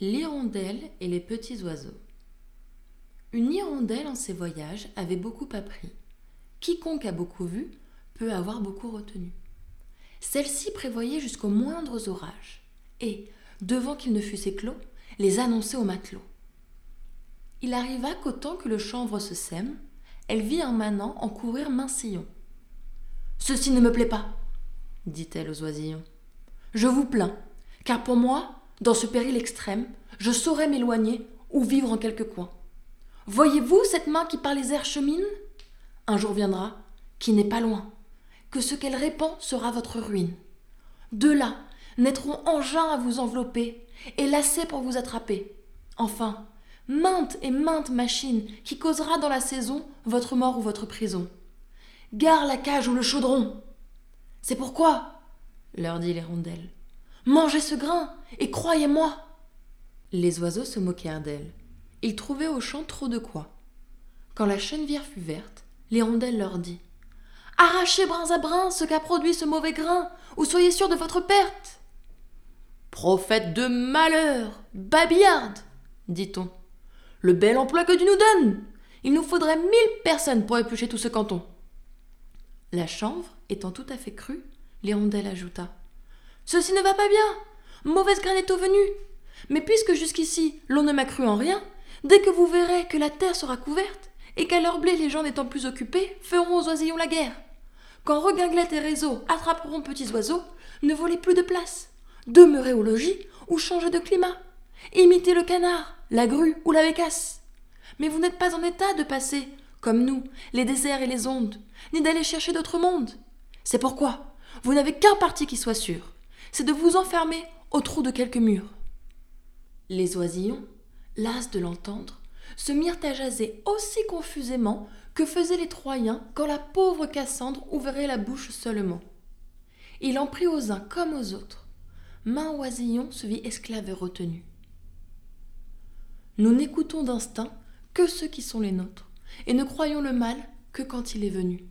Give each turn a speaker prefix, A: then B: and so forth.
A: L'hirondelle et les petits oiseaux. Une hirondelle en ses voyages avait beaucoup appris. Quiconque a beaucoup vu peut avoir beaucoup retenu. Celle-ci prévoyait jusqu'aux moindres orages et, devant qu'ils ne fussent éclos, les annonçait aux matelots. Il arriva qu'au temps que le chanvre se sème, elle vit un manant en courir main sillon. Ceci ne me plaît pas, dit-elle aux oisillons. Je vous plains, car pour moi, dans ce péril extrême, je saurais m'éloigner ou vivre en quelque coin. Voyez-vous cette main qui par les airs chemine? Un jour viendra, qui n'est pas loin, que ce qu'elle répand sera votre ruine. De là naîtront engins à vous envelopper et lacets pour vous attraper. Enfin, maintes et maintes machines qui causera dans la saison votre mort ou votre prison. Gare la cage ou le chaudron. C'est pourquoi, leur dit l'hirondelle, Mangez ce grain, et croyez-moi. Les oiseaux se moquèrent d'elle. Ils trouvaient au champ trop de quoi. Quand la chenevière fut verte, l'hirondelle leur dit Arrachez brins à brins ce qu'a produit ce mauvais grain, ou soyez sûrs de votre perte. Prophète de malheur, babillarde, dit-on. Le bel emploi que tu nous donnes Il nous faudrait mille personnes pour éplucher tout ce canton. La chanvre étant tout à fait crue, l'hirondelle ajouta Ceci ne va pas bien. Mauvaise graine est au venu. Mais puisque jusqu'ici l'on ne m'a cru en rien, dès que vous verrez que la terre sera couverte, et qu'à leur blé les gens n'étant plus occupés, feront aux oisillons la guerre. Quand reguinglette et réseau attraperont petits oiseaux, ne volez plus de place. Demeurez au logis ou changez de climat. Imitez le canard, la grue ou la bécasse. Mais vous n'êtes pas en état de passer, comme nous, les déserts et les ondes, ni d'aller chercher d'autres mondes. C'est pourquoi vous n'avez qu'un parti qui soit sûr, c'est de vous enfermer au trou de quelques murs. Les oisillons, las de l'entendre, se mirent à jaser aussi confusément que faisaient les Troyens quand la pauvre Cassandre ouvrait la bouche seulement. Il en prit aux uns comme aux autres. Main oisillon se vit esclave et retenu. Nous n'écoutons d'instinct que ceux qui sont les nôtres, et ne croyons le mal que quand il est venu.